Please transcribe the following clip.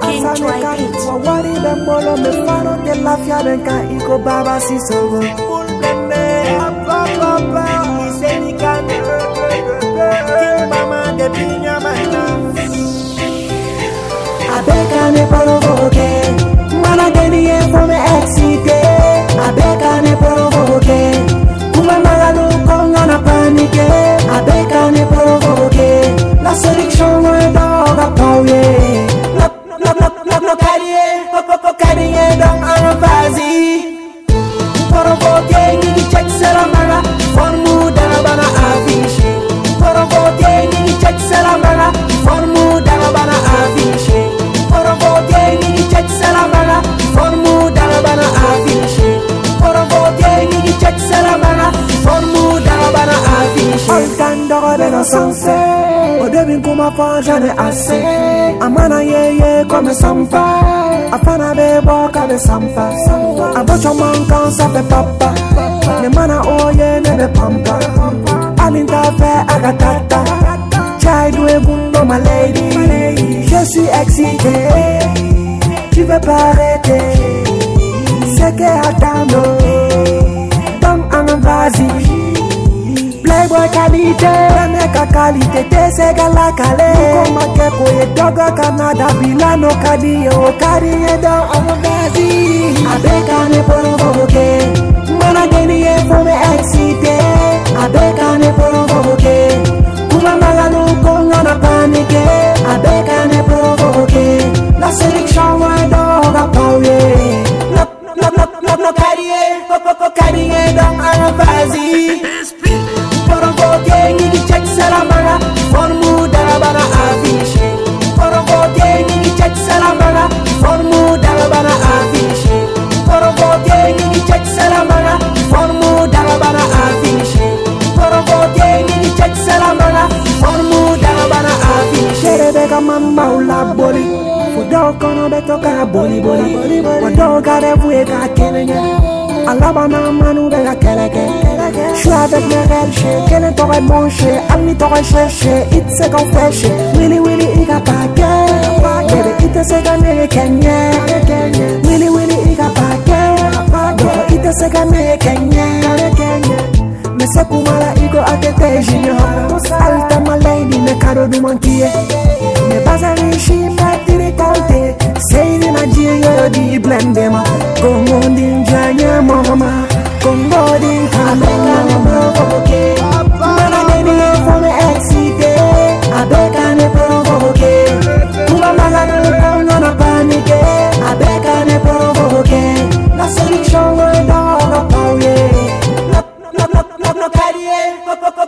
King asane Troy ka Beats. wawari be mbolo me faro de lafia ben ka baba si No sanse. Au début kuma fort j'en ai assez Amana ye ye comme sampa. Afana bebo kabe sampa. Abocho mankan ça fait papa. Ne mana oye ne be pampa. Alinta fe agatata Chai doué gundo my lady. Je suis excité Tu veux pas arrêter C'est que attends Playboy qualité Meka qualité Tesega la kale. Koma keko ye dogo Canada Bilano kadi ye o kadi do affiché Rebecca mama ula boli Fudo kono beto ka boli boli Wado gare voué ka kenenye Alabana manu de la keleke Je suis avec mes rêves, chez Quel t'aurait manché, Ami t'aurait cherché It se qu'on Willy Willy iga pake Baby ite se gane kenye Willy Willy iga pake Doko ite se gane kenye Me se kumala iko akete junior Alta my lady me kado du di blendema mama provoke Mana baby from excite Abe kame provoke Kuma mala no pao no na panike Abe kame provoke Na solution go na pao No, no, no, no, no na